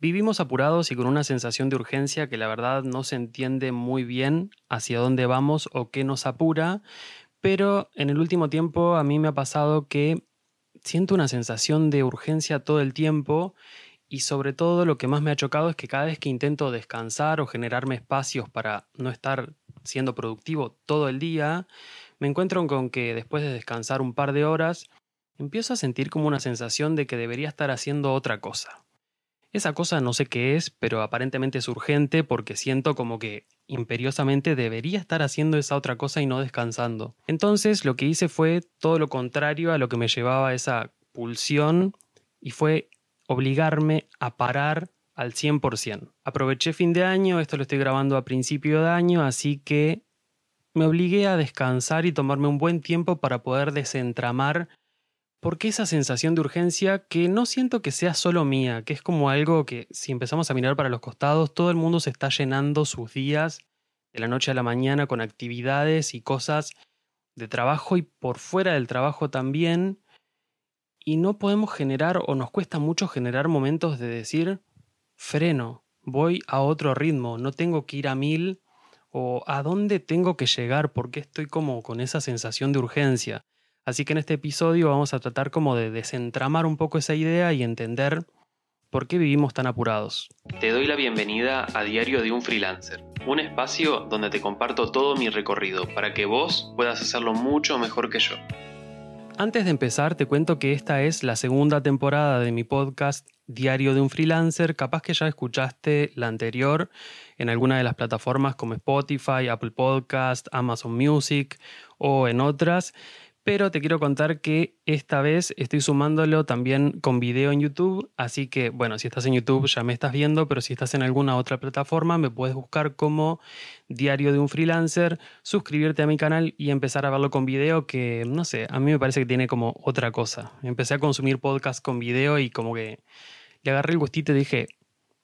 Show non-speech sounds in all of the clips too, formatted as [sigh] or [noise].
Vivimos apurados y con una sensación de urgencia que la verdad no se entiende muy bien hacia dónde vamos o qué nos apura, pero en el último tiempo a mí me ha pasado que siento una sensación de urgencia todo el tiempo y sobre todo lo que más me ha chocado es que cada vez que intento descansar o generarme espacios para no estar siendo productivo todo el día, me encuentro con que después de descansar un par de horas, empiezo a sentir como una sensación de que debería estar haciendo otra cosa. Esa cosa no sé qué es, pero aparentemente es urgente porque siento como que imperiosamente debería estar haciendo esa otra cosa y no descansando. Entonces lo que hice fue todo lo contrario a lo que me llevaba esa pulsión y fue obligarme a parar al 100%. Aproveché fin de año, esto lo estoy grabando a principio de año, así que me obligué a descansar y tomarme un buen tiempo para poder desentramar porque esa sensación de urgencia que no siento que sea solo mía, que es como algo que si empezamos a mirar para los costados, todo el mundo se está llenando sus días de la noche a la mañana con actividades y cosas de trabajo y por fuera del trabajo también, y no podemos generar o nos cuesta mucho generar momentos de decir, freno, voy a otro ritmo, no tengo que ir a mil o a dónde tengo que llegar porque estoy como con esa sensación de urgencia. Así que en este episodio vamos a tratar como de desentramar un poco esa idea y entender por qué vivimos tan apurados. Te doy la bienvenida a Diario de un Freelancer, un espacio donde te comparto todo mi recorrido para que vos puedas hacerlo mucho mejor que yo. Antes de empezar, te cuento que esta es la segunda temporada de mi podcast Diario de un Freelancer. Capaz que ya escuchaste la anterior en alguna de las plataformas como Spotify, Apple Podcast, Amazon Music o en otras pero te quiero contar que esta vez estoy sumándolo también con video en YouTube, así que bueno, si estás en YouTube ya me estás viendo, pero si estás en alguna otra plataforma me puedes buscar como Diario de un Freelancer, suscribirte a mi canal y empezar a verlo con video que no sé, a mí me parece que tiene como otra cosa. Empecé a consumir podcast con video y como que le agarré el gustito y dije,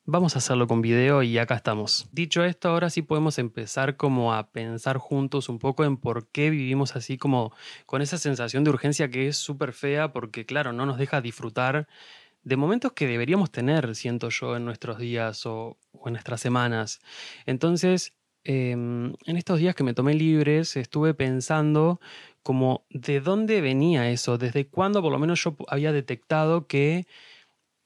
Vamos a hacerlo con video y acá estamos. Dicho esto, ahora sí podemos empezar como a pensar juntos un poco en por qué vivimos así como con esa sensación de urgencia que es súper fea porque claro, no nos deja disfrutar de momentos que deberíamos tener, siento yo, en nuestros días o, en nuestras semanas. Entonces, em, en estos días que me tomé libres, estuve pensando como de dónde venía eso, desde cuándo por lo menos yo había detectado que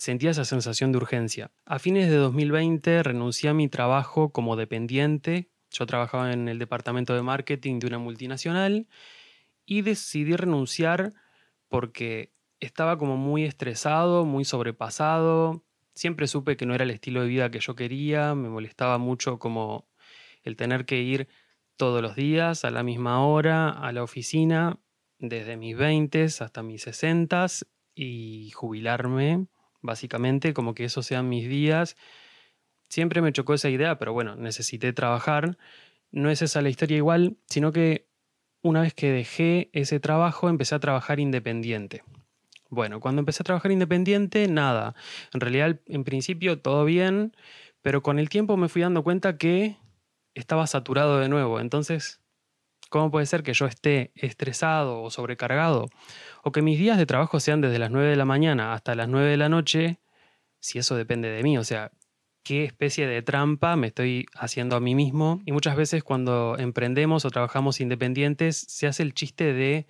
sentía esa sensación de urgencia. A fines de 2020 renuncié a mi trabajo como dependiente. Yo trabajaba en el departamento de marketing de una multinacional y decidí renunciar porque estaba como muy estresado, muy sobrepasado. Siempre supe que no era el estilo de vida que yo quería, me molestaba mucho como el tener que ir todos los días a la misma hora a la oficina, desde mis 20 hasta mis 60 y jubilarme básicamente, como que esos sean mis días. Siempre me chocó esa idea, pero bueno, necesité trabajar. No es esa la historia igual, sino que una vez que dejé ese trabajo, empecé a trabajar independiente. Bueno, cuando empecé a trabajar independiente, nada. En realidad, en principio, todo bien, pero con el tiempo me fui dando cuenta que estaba saturado de nuevo. Entonces, ¿cómo puede ser que yo esté estresado o sobrecargado? o que mis días de trabajo sean desde las 9 de la mañana hasta las 9 de la noche, si eso depende de mí, o sea, qué especie de trampa me estoy haciendo a mí mismo. Y muchas veces cuando emprendemos o trabajamos independientes, se hace el chiste de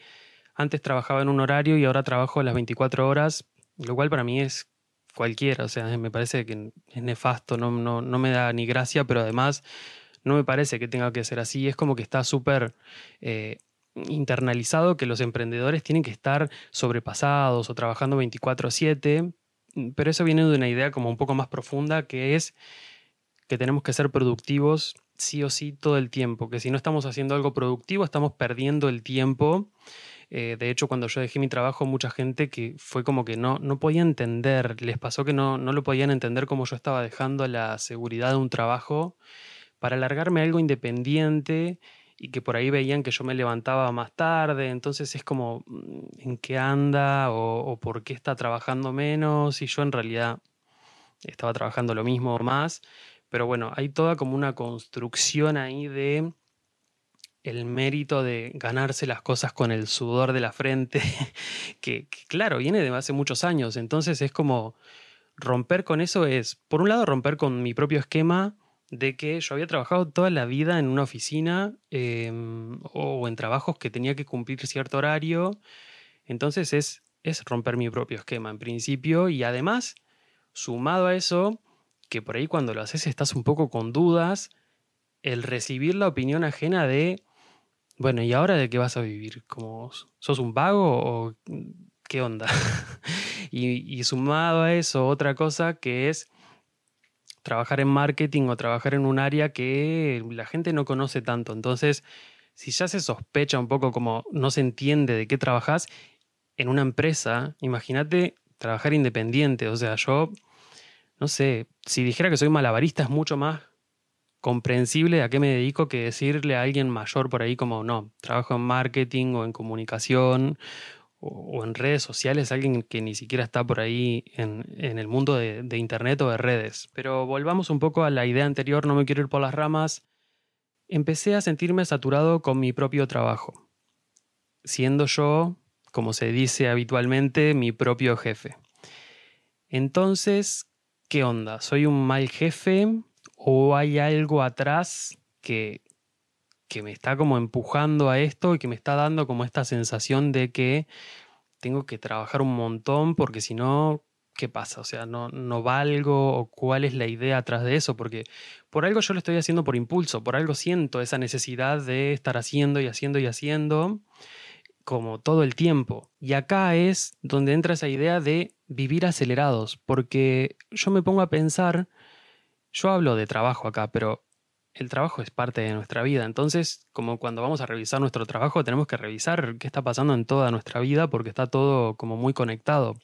antes trabajaba en un horario y ahora trabajo las 24 horas, lo cual para mí es cualquiera, o sea, me parece que es nefasto, no, no, no me da ni gracia, pero además no me parece que tenga que ser así, es como que está súper... Eh, internalizado que los emprendedores tienen que estar sobrepasados o trabajando 24/7, pero eso viene de una idea como un poco más profunda que es que tenemos que ser productivos sí o sí todo el tiempo, que si no estamos haciendo algo productivo estamos perdiendo el tiempo. Eh, de hecho, cuando yo dejé mi trabajo, mucha gente que fue como que no, no podía entender, les pasó que no, no lo podían entender como yo estaba dejando la seguridad de un trabajo para alargarme algo independiente y que por ahí veían que yo me levantaba más tarde, entonces es como mm, en qué anda o, por qué está trabajando menos y yo en realidad estaba trabajando lo mismo o más, pero bueno, hay toda como una construcción ahí de el mérito de ganarse las cosas con el sudor de la frente, [laughs] que, que, claro, viene de hace muchos años, entonces es como romper con eso es, por un lado, romper con mi propio esquema de que yo había trabajado toda la vida en una oficina em, o en trabajos que tenía que cumplir cierto horario. Entonces es, es romper mi propio esquema en principio y además, sumado a eso, que por ahí cuando lo haces estás un poco con dudas, el recibir la opinión ajena de, bueno, ¿y ahora de qué vas a vivir? ¿Como sos un vago o qué onda? [laughs] y, y sumado a eso, otra cosa que es trabajar en marketing o trabajar en un área que la gente no conoce tanto. Entonces, si ya se sospecha un poco como no se entiende de qué trabajas en una empresa, imagínate trabajar independiente. O sea, yo, no sé, si dijera que soy malabarista es mucho más comprensible a qué me dedico que decirle a alguien mayor por ahí como, no, trabajo en marketing o en comunicación o, en redes sociales, alguien que ni siquiera está por ahí en, el mundo de, de, Internet o de redes. Pero volvamos un poco a la idea anterior, no me quiero ir por las ramas. Empecé a sentirme saturado con mi propio trabajo, siendo yo, como se dice habitualmente, mi propio jefe. Entonces, ¿qué onda? ¿Soy un mal jefe o hay algo atrás que, que me está como empujando a esto y que me está dando como esta sensación de que tengo que trabajar un montón porque si no, ¿qué pasa? O sea, no, no valgo o cuál es la idea atrás de eso, porque por algo yo lo estoy haciendo por impulso, por algo siento esa necesidad de estar haciendo y haciendo y haciendo como todo el tiempo. Y acá es donde entra esa idea de vivir acelerados, porque yo me pongo a pensar, yo hablo de trabajo acá, pero el trabajo es parte de nuestra vida. Entonces, como cuando vamos a revisar nuestro trabajo, tenemos que revisar qué está pasando en toda nuestra vida porque está todo como muy conectado.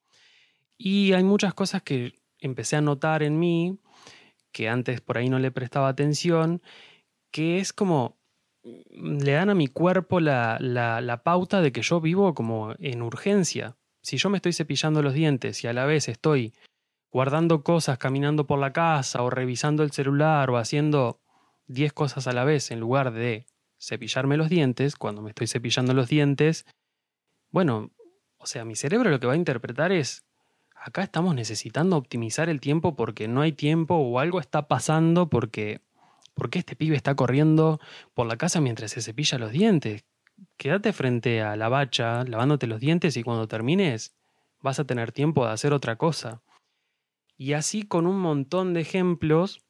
Y hay muchas cosas que empecé a notar en mí, que antes por ahí no le prestaba atención, que es como mm, le dan a mi cuerpo la, la, la pauta de que yo vivo como en urgencia. Si yo me estoy cepillando los dientes y a la vez estoy guardando cosas, caminando por la casa o revisando el celular o haciendo 10 cosas a la vez en lugar de cepillarme los dientes, cuando me estoy cepillando los dientes, bueno, o sea, mi cerebro lo que va a interpretar es, acá estamos necesitando optimizar el tiempo porque no hay tiempo o algo está pasando porque, porque este pibe está corriendo por la casa mientras se cepilla los dientes. Quédate frente a la bacha lavándote los dientes y cuando termines vas a tener tiempo de hacer otra cosa. Y así con un montón de ejemplos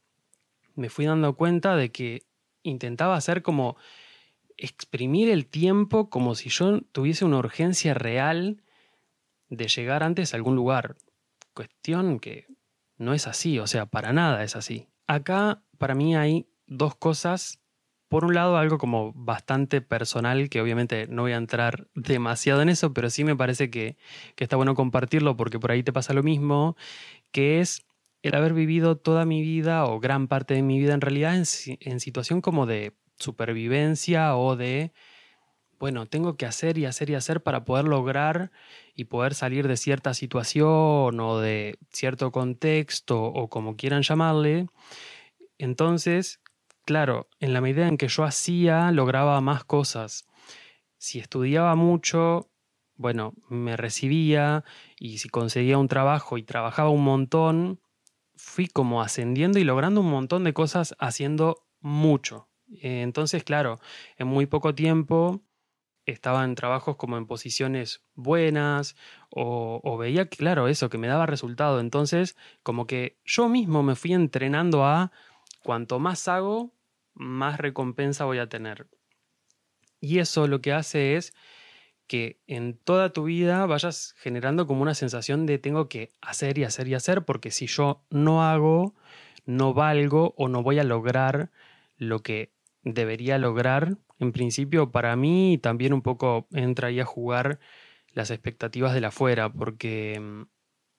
me fui dando cuenta de que intentaba hacer como exprimir el tiempo como si yo tuviese una urgencia real de llegar antes a algún lugar. Cuestión que no es así, o sea, para nada es así. Acá para mí hay dos cosas. Por un lado, algo como bastante personal, que obviamente no voy a entrar demasiado en eso, pero sí me parece que, que está bueno compartirlo porque por ahí te pasa lo mismo, que es el haber vivido toda mi vida o gran parte de mi vida en realidad en, situación como de supervivencia o de, bueno, tengo que hacer y hacer y hacer para poder lograr y poder salir de cierta situación o de cierto contexto o como quieran llamarle. Entonces, claro, en la medida en que yo hacía, lograba más cosas. Si estudiaba mucho, bueno, me recibía y si conseguía un trabajo y trabajaba un montón, fui como ascendiendo y logrando un montón de cosas haciendo mucho. Eh, entonces, claro, en muy poco tiempo estaba en trabajos como en posiciones buenas o, o, veía, claro, eso, que me daba resultado. Entonces, como que yo mismo me fui entrenando a cuanto más hago, más recompensa voy a tener. Y eso lo que hace es que en toda tu vida vayas generando como una sensación de tengo que hacer y hacer y hacer, porque si yo no hago, no valgo o no voy a lograr lo que debería lograr. En principio, para mí también un poco entra ahí a jugar las expectativas de la afuera, porque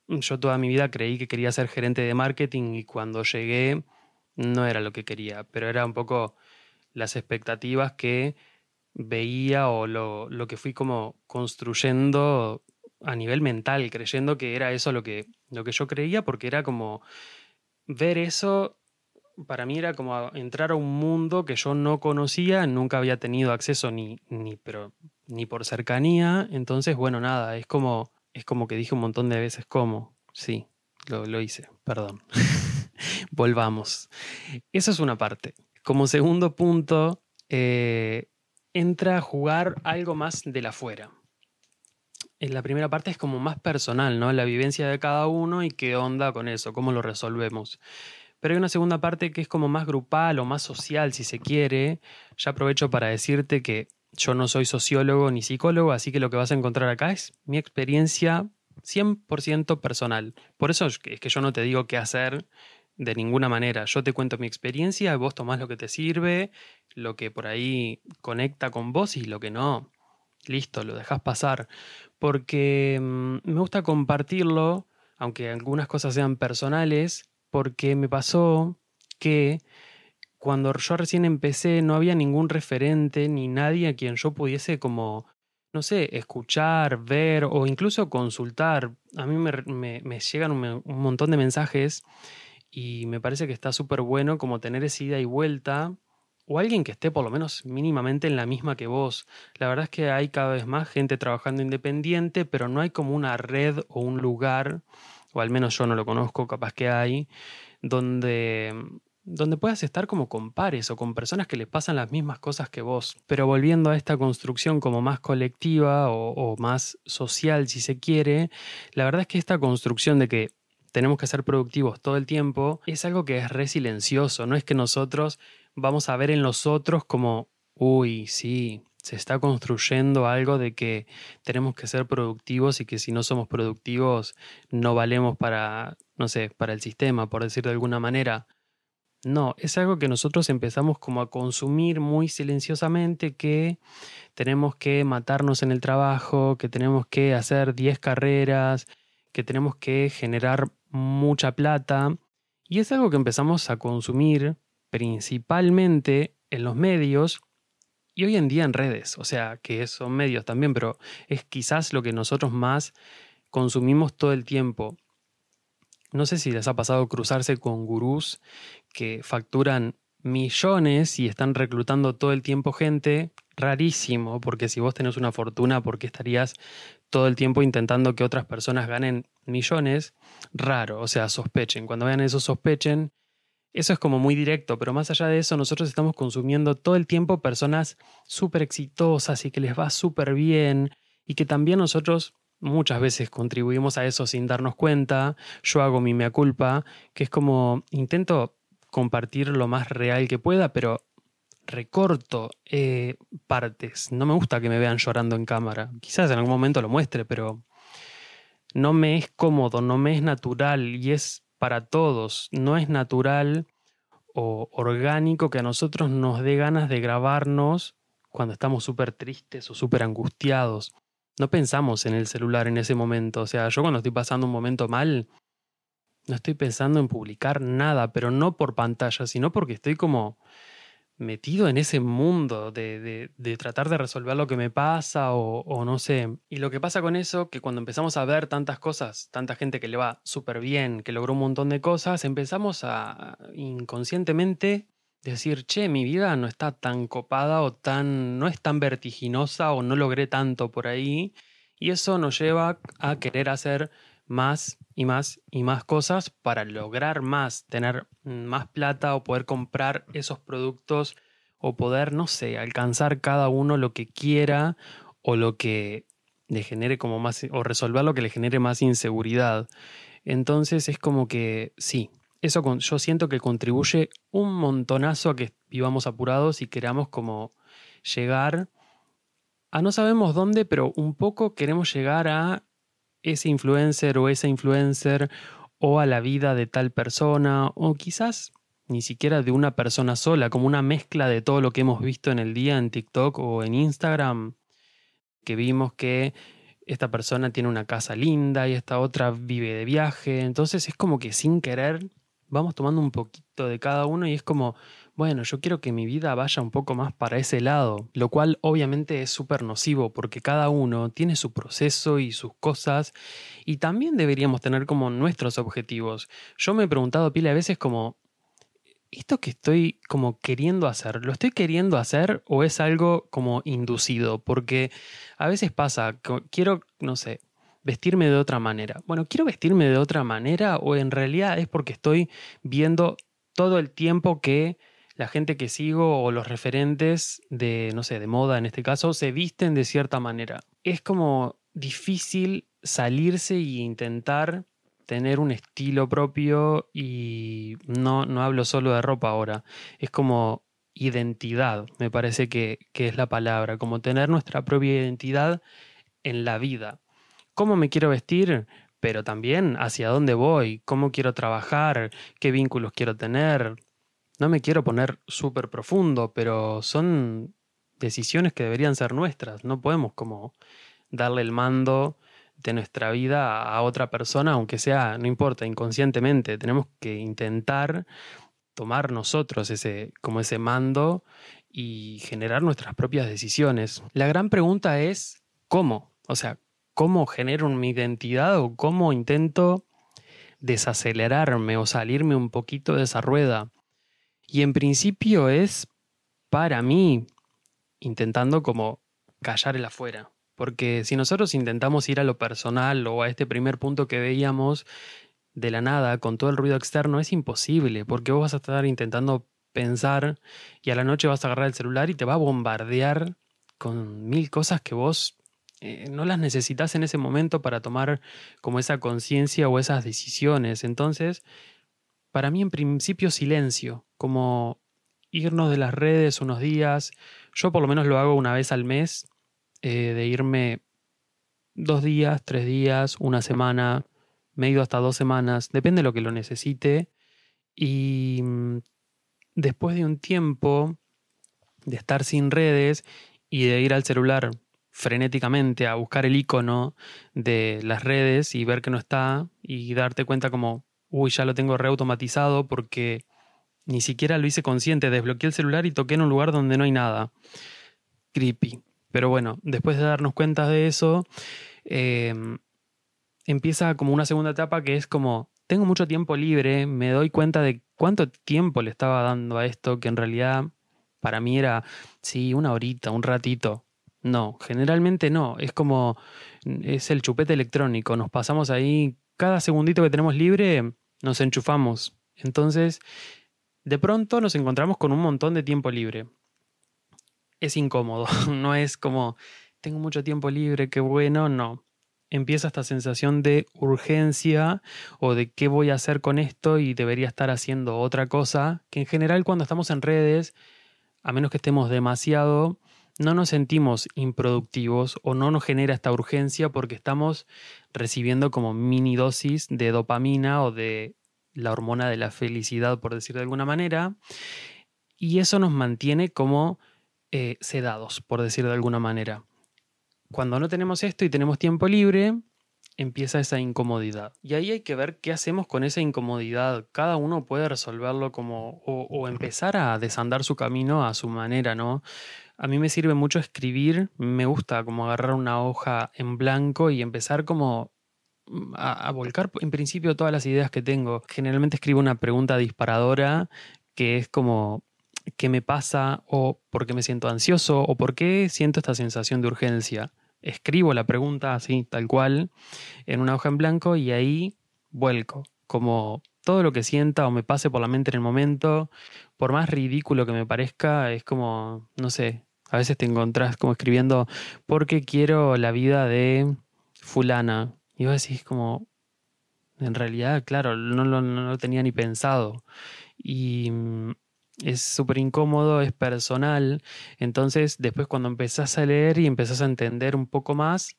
mm, yo toda mi vida creí que quería ser gerente de marketing y cuando llegué no era lo que quería, pero era un poco las expectativas que veía o lo, lo, que fui como construyendo a nivel mental, creyendo que era eso lo que, lo que yo creía, porque era como ver eso, para mí era como entrar a un mundo que yo no conocía, nunca había tenido acceso ni, ni, pero, ni por cercanía, entonces bueno, nada, es como, es como que dije un montón de veces cómo, sí, lo, hice, perdón. [laughs] Volvamos. Eso es una parte. Como segundo punto, eh, entra a jugar algo más de la afuera. En la primera parte es como más personal, ¿no? La vivencia de cada uno y qué onda con eso, cómo lo resolvemos. Pero hay una segunda parte que es como más grupal o más social, si se quiere. Ya aprovecho para decirte que yo no soy sociólogo ni psicólogo, así que lo que vas a encontrar acá es mi experiencia 100% personal. Por eso es que yo no te digo qué hacer de ninguna manera. Yo te cuento mi experiencia, vos tomás lo que te sirve, lo que por ahí conecta con vos y lo que no. Listo, lo dejas pasar. Porque mm, me gusta compartirlo, aunque algunas cosas sean personales, porque me pasó que cuando yo recién empecé no había ningún referente ni nadie a quien yo pudiese como, no sé, escuchar, ver o incluso consultar. A mí me, llegan un, montón de mensajes y me parece que está súper bueno como tener esa ida y vuelta o alguien que esté por lo menos mínimamente en la misma que vos. La verdad es que hay cada vez más gente trabajando independiente, pero no hay como una red o un lugar, o al menos yo no lo conozco, capaz que hay, donde donde puedas estar como con pares o con personas que les pasan las mismas cosas que vos. Pero volviendo a esta construcción como más colectiva o, más social, si se quiere, la verdad es que esta construcción de que tenemos que ser productivos todo el tiempo es algo que es re silencioso, no es que nosotros vamos a ver en los otros como, uy, sí, se está construyendo algo de que tenemos que ser productivos y que si no somos productivos no valemos para, no sé, para el sistema, por decir de alguna manera. No, es algo que nosotros empezamos como a consumir muy silenciosamente, que tenemos que matarnos en el trabajo, que tenemos que hacer 10 carreras, que tenemos que generar mucha plata. Y es algo que empezamos a consumir principalmente en los medios y hoy en día en redes, o sea, que son medios también, pero es quizás lo que nosotros más consumimos todo el tiempo. No sé si les ha pasado cruzarse con gurús que facturan millones y están reclutando todo el tiempo gente. Rarísimo, porque si vos tenés una fortuna, ¿por qué estarías todo el tiempo intentando que otras personas ganen millones? Raro, o sea, sospechen. Cuando vean eso, sospechen. Eso es como muy directo, pero más allá de eso, nosotros estamos consumiendo todo el tiempo personas súper exitosas y que les va súper bien y que también nosotros muchas veces contribuimos a eso sin darnos cuenta. Yo hago mi mea culpa, que es como intento compartir lo más real que pueda, pero recorto eh, partes. No me gusta que me vean llorando en cámara. Quizás en algún momento lo muestre, pero no me es cómodo, no me es natural y es para todos. No es natural o orgánico que a nosotros nos dé ganas de grabarnos cuando estamos súper tristes o súper angustiados no pensamos en el celular en ese momento. O sea, yo cuando estoy pasando un momento mal, no estoy pensando en publicar nada, pero no por pantalla, sino porque estoy como metido en ese mundo de, tratar de resolver lo que me pasa o, o, no sé. Y lo que pasa con eso, que cuando empezamos a ver tantas cosas, tanta gente que le va súper bien, que logró un montón de cosas, empezamos a inconscientemente decir, che, mi vida no está tan copada o tan, no es tan vertiginosa o no logré tanto por ahí. Y eso nos lleva a querer hacer más y más y más cosas para lograr más, tener más plata o poder comprar esos productos o poder, no sé, alcanzar cada uno lo que quiera o lo que le genere como más, o resolver lo que le genere más inseguridad. Entonces es como que sí, eso yo siento que contribuye un montonazo a que vivamos apurados y queramos como llegar a no sabemos dónde, pero un poco queremos llegar a ese influencer o esa influencer o a la vida de tal persona o quizás ni siquiera de una persona sola, como una mezcla de todo lo que hemos visto en el día en TikTok o en Instagram, que vimos que esta persona tiene una casa linda y esta otra vive de viaje, entonces es como que sin querer vamos tomando un poquito de cada uno y es como, bueno, yo quiero que mi vida vaya un poco más para ese lado, lo cual obviamente es súper nocivo porque cada uno tiene su proceso y sus cosas y también deberíamos tener como nuestros objetivos. Yo me he preguntado pila de veces como, ¿esto que estoy como queriendo hacer, lo estoy queriendo hacer o es algo como inducido? Porque a veces pasa, quiero, no sé, vestirme de otra manera. Bueno, ¿quiero vestirme de otra manera o en realidad es porque estoy viendo todo el tiempo que la gente que sigo o los referentes de, no sé, de moda en este caso, se visten de cierta manera? Es como difícil salirse e intentar tener un estilo propio y no, no hablo solo de ropa ahora, es como identidad, me parece que, que, es la palabra, como tener nuestra propia identidad en la vida. ¿Cómo me quiero vestir? Pero también hacia dónde voy, cómo quiero trabajar, qué vínculos quiero tener. No me quiero poner súper profundo, pero son decisiones que deberían ser nuestras. No podemos como darle el mando de nuestra vida a otra persona, aunque sea, no importa, inconscientemente. Tenemos que intentar tomar nosotros ese, como ese mando y generar nuestras propias decisiones. La gran pregunta es ¿cómo? O sea, ¿cómo genero mi identidad o cómo intento desacelerarme o salirme un poquito de esa rueda? Y en principio es para mí intentando como callar el afuera. Porque si nosotros intentamos ir a lo personal o a este primer punto que veíamos de la nada con todo el ruido externo, es imposible, porque vos vas a estar intentando pensar y a la noche vas a agarrar el celular y te va a bombardear con mil cosas que vos eh, no las necesitas en ese momento para tomar como esa conciencia o esas decisiones. Entonces, para mí en principio silencio, como irnos de las redes unos días, yo por lo menos lo hago una vez al mes, eh, de irme dos días, tres días, una semana, me hasta dos semanas, depende de lo que lo necesite. Y mm, después de un tiempo de estar sin redes y de ir al celular frenéticamente a buscar el icono de las redes y ver que no está y darte cuenta como, uy, ya lo tengo reautomatizado porque ni siquiera lo hice consciente, desbloqueé el celular y toqué en un lugar donde no hay nada. Creepy. Pero bueno, después de darnos cuenta de eso, em, empieza como una segunda etapa que es como, tengo mucho tiempo libre, me doy cuenta de cuánto tiempo le estaba dando a esto, que en realidad para mí era, sí, una horita, un ratito. No, generalmente no, es como, es el chupete electrónico, nos pasamos ahí, cada segundito que tenemos libre, nos enchufamos. Entonces, de pronto nos encontramos con un montón de tiempo libre es incómodo, [laughs] no es como, tengo mucho tiempo libre, qué bueno, no. Empieza esta sensación de urgencia o de qué voy a hacer con esto y debería estar haciendo otra cosa, que en general cuando estamos en redes, a menos que estemos demasiado, no nos sentimos improductivos o no nos genera esta urgencia porque estamos recibiendo como mini dosis de dopamina o de la hormona de la felicidad, por decir de alguna manera, y eso nos mantiene como eh, sedados, por decir de alguna manera. Cuando no tenemos esto y tenemos tiempo libre, empieza esa incomodidad. Y ahí hay que ver qué hacemos con esa incomodidad. Cada uno puede resolverlo como o, empezar a desandar su camino a su manera, ¿no? A mí me sirve mucho escribir, me gusta como agarrar una hoja en blanco y empezar como mm, a, a volcar en principio todas las ideas que tengo. Generalmente escribo una pregunta disparadora que es como qué me pasa o por qué me siento ansioso o por qué siento esta sensación de urgencia. Escribo la pregunta así, tal cual, en una hoja en blanco y ahí vuelco, como todo lo que sienta o me pase por la mente en el momento, por más ridículo que me parezca, es como, no sé, a veces te encontrás como escribiendo, porque quiero la vida de fulana. Y vos decís como, en realidad, claro, no, no lo tenía ni pensado. Y mm, es súper incómodo, es personal. Entonces, después cuando empezás a leer y empezás a entender un poco más,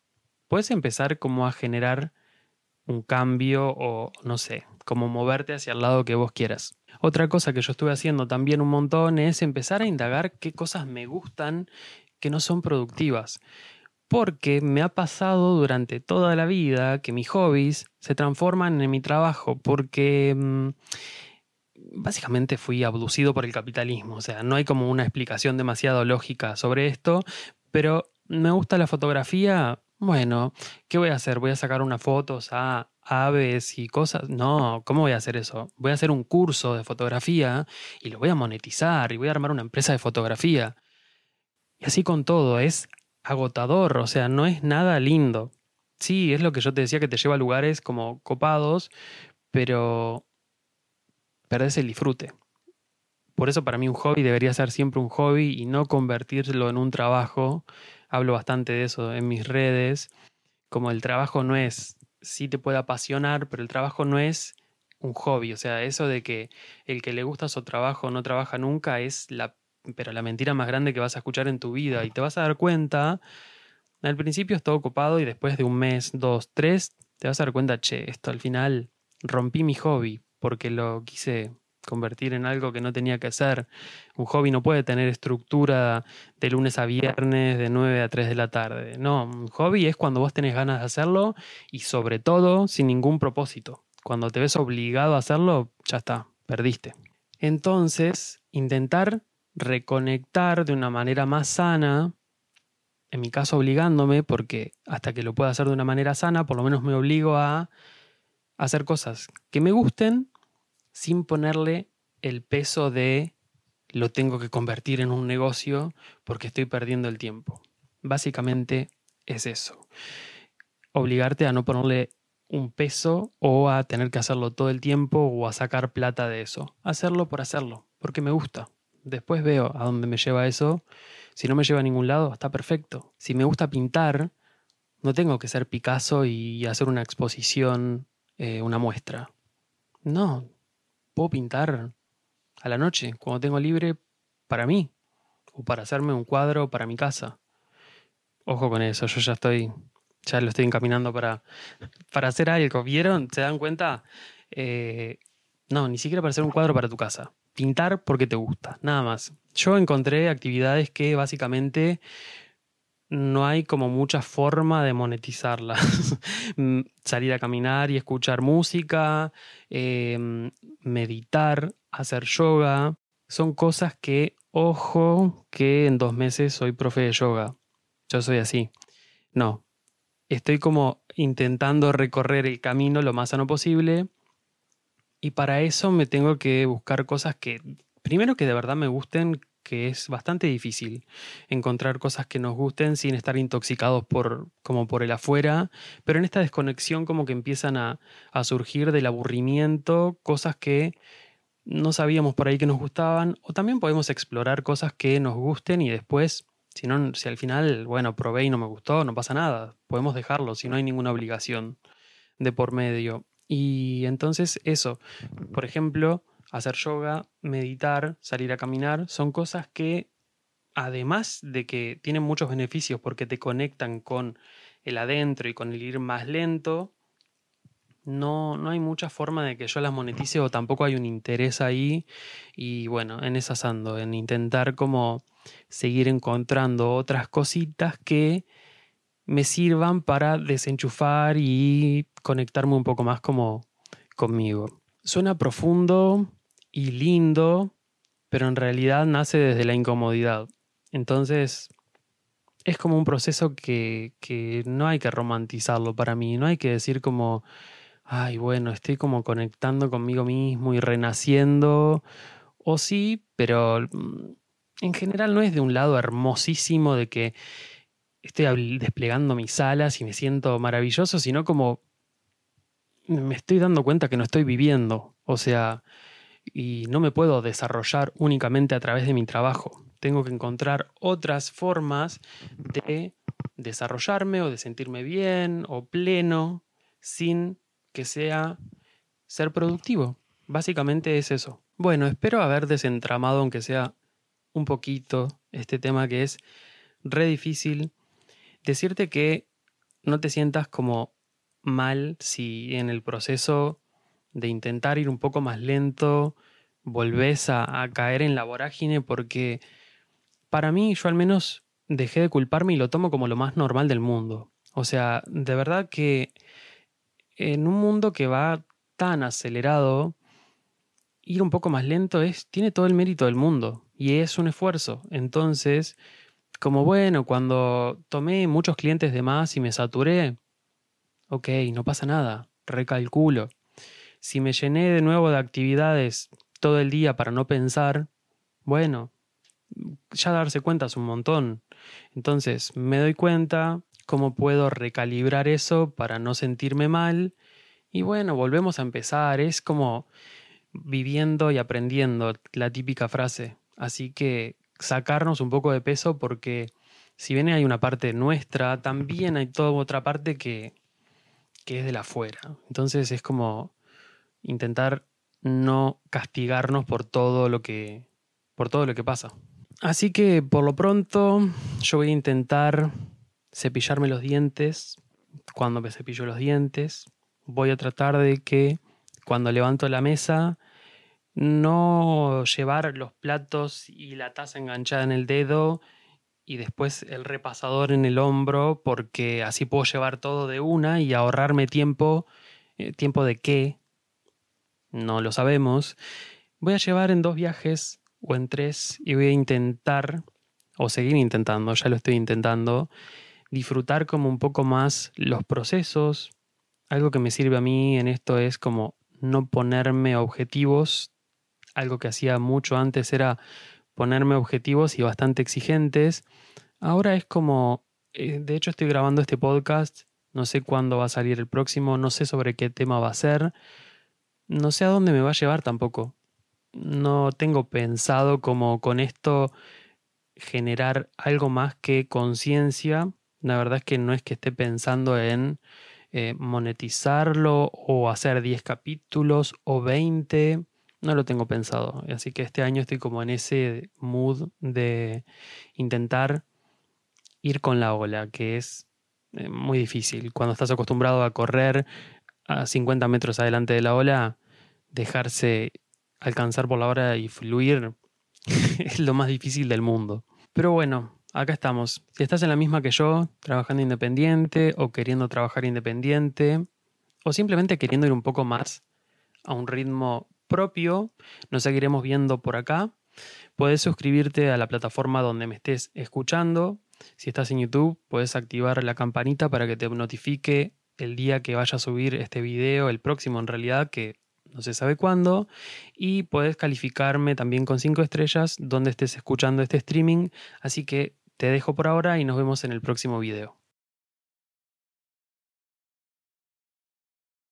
puedes empezar como a generar un cambio o no sé, como moverte hacia el lado que vos quieras. Otra cosa que yo estuve haciendo también un montón es empezar a indagar qué cosas me gustan que no son productivas. Porque me ha pasado durante toda la vida que mis hobbies se transforman en mi trabajo. Porque mm, básicamente fui abducido por el capitalismo. O sea, no hay como una explicación demasiado lógica sobre esto, pero me gusta la fotografía. Bueno, ¿qué voy a hacer? ¿Voy a sacar unas fotos a aves y cosas? No, ¿cómo voy a hacer eso? Voy a hacer un curso de fotografía y lo voy a monetizar y voy a armar una empresa de fotografía. Y así con todo, es agotador, o sea, no es nada lindo. sí, es lo que yo te decía que te lleva a lugares como copados, pero perdés el disfrute. Por eso para mí un hobby debería ser siempre un hobby y no convertirlo en un trabajo. Hablo bastante de eso en mis redes. Como el trabajo no es, sí te puede apasionar, pero el trabajo no es un hobby. O sea, eso de que el que le gusta su trabajo no trabaja nunca es la, pero la mentira más grande que vas a escuchar en tu vida. Y te vas a dar cuenta, al principio es ocupado y después de un mes, dos, tres, te vas a dar cuenta, che, esto al final rompí mi hobby porque lo quise convertir en algo que no tenía que ser. Un hobby no puede tener estructura de lunes a viernes, de 9 a 3 de la tarde. No, un hobby es cuando vos tenés ganas de hacerlo y sobre todo sin ningún propósito. Cuando te ves obligado a hacerlo, ya está, perdiste. Entonces, intentar reconectar de una manera más sana, en mi caso obligándome, porque hasta que lo pueda hacer de una manera sana, por lo menos me obligo a hacer cosas que me gusten sin ponerle el peso de lo tengo que convertir en un negocio porque estoy perdiendo el tiempo. Básicamente es eso. Obligarte a no ponerle un peso o a tener que hacerlo todo el tiempo o a sacar plata de eso. Hacerlo por hacerlo, porque me gusta. Después veo a dónde me lleva eso. Si no me lleva a ningún lado, está perfecto. Si me gusta pintar, no tengo que ser Picasso y hacer una exposición, eh, una muestra. No, puedo pintar a la noche, cuando tengo libre, para mí, o para hacerme un cuadro para mi casa. Ojo con eso, yo ya estoy, ya lo estoy encaminando para, para hacer algo. ¿Vieron? ¿Se dan cuenta? Eh, no, ni siquiera para hacer un cuadro para tu casa. Pintar porque te gusta, nada más. Yo encontré actividades que básicamente no hay como mucha forma de monetizarlas. [laughs] Mm, salir a caminar y escuchar música, em, meditar, hacer yoga, son cosas que, ojo, que en dos meses soy profe de yoga. Yo soy así. No, estoy como intentando recorrer el camino lo más sano posible y para eso me tengo que buscar cosas que, primero que de verdad me gusten, que es bastante difícil encontrar cosas que nos gusten sin estar intoxicados por, como por el afuera, pero en esta desconexión como que empiezan a, a surgir del aburrimiento, cosas que no sabíamos por ahí que nos gustaban, o también podemos explorar cosas que nos gusten y después, si, no, si al final, bueno, probé y no me gustó, no pasa nada, podemos dejarlo, si no hay ninguna obligación de por medio. Y entonces eso, por ejemplo, hacer yoga, meditar, salir a caminar, son cosas que, además de que tienen muchos beneficios porque te conectan con el adentro y con el ir más lento, no, no hay mucha forma de que yo las monetice o tampoco hay un interés ahí. Y bueno, en esas ando, en intentar como seguir encontrando otras cositas que me sirvan para desenchufar y conectarme un poco más como conmigo. Suena profundo, y lindo, pero en realidad nace desde la incomodidad. Entonces, es como un proceso que, que, no hay que romantizarlo para mí, no hay que decir como, ay, bueno, estoy como conectando conmigo mismo y renaciendo, o sí, pero mm, en general no es de un lado hermosísimo de que estoy desplegando mis alas y me siento maravilloso, sino como me estoy dando cuenta que no estoy viviendo, o sea, y no me puedo desarrollar únicamente a través de mi trabajo. Tengo que encontrar otras formas de desarrollarme o de sentirme bien o pleno sin que sea ser productivo. Básicamente es eso. Bueno, espero haber desentramado, aunque sea un poquito, este tema que es re difícil. Decirte que no te sientas como mal si en el proceso de intentar ir un poco más lento, volvés a, caer en la vorágine porque para mí yo al menos dejé de culparme y lo tomo como lo más normal del mundo. O sea, de verdad que en un mundo que va tan acelerado, ir un poco más lento es, tiene todo el mérito del mundo y es un esfuerzo. Entonces, como bueno, cuando tomé muchos clientes de más y me saturé, ok, no pasa nada, recalculo. Si me llené de nuevo de actividades todo el día para no pensar, bueno, ya darse cuenta es un montón. Entonces me doy cuenta, cómo puedo recalibrar eso para no sentirme mal. Y bueno, volvemos a empezar. Es como viviendo y aprendiendo, la típica frase. Así que sacarnos un poco de peso porque si bien hay una parte nuestra, también hay toda otra parte que, que es de la afuera. Entonces es como intentar no castigarnos por todo lo que por todo lo que pasa. Así que por lo pronto yo voy a intentar cepillarme los dientes cuando me cepillo los dientes. Voy a tratar de que cuando levanto la mesa no llevar los platos y la taza enganchada en el dedo y después el repasador en el hombro porque así puedo llevar todo de una y ahorrarme tiempo. Eh, ¿Tiempo de qué? No lo sabemos. Voy a llevar en dos viajes o en tres y voy a intentar, o seguir intentando, ya lo estoy intentando, disfrutar como un poco más los procesos. Algo que me sirve a mí en esto es como no ponerme objetivos. Algo que hacía mucho antes era ponerme objetivos y bastante exigentes. Ahora es como, eh, de hecho estoy grabando este podcast, no sé cuándo va a salir el próximo, no sé sobre qué tema va a ser, no sé a dónde me va a llevar tampoco no tengo pensado como con esto generar algo más que conciencia. La verdad es que no es que esté pensando en eh, monetizarlo o hacer 10 capítulos o 20. No lo tengo pensado. Así que este año estoy como en ese mood de intentar ir con la ola, que es eh, muy difícil. Cuando estás acostumbrado a correr a 50 metros adelante de la ola, dejarse alcanzar por la hora y fluir [laughs] es lo más difícil del mundo. Pero bueno, acá estamos. Si estás en la misma que yo, trabajando independiente o queriendo trabajar independiente, o simplemente queriendo ir un poco más a un ritmo propio, nos seguiremos viendo por acá. Puedes suscribirte a la plataforma donde me estés escuchando. Si estás en YouTube, puedes activar la campanita para que te notifique el día que vaya a subir este video, el próximo en realidad, que no se sabe cuándo. Y puedes calificarme también con 5 estrellas donde estés escuchando este streaming. Así que te dejo por ahora y nos vemos en el próximo video.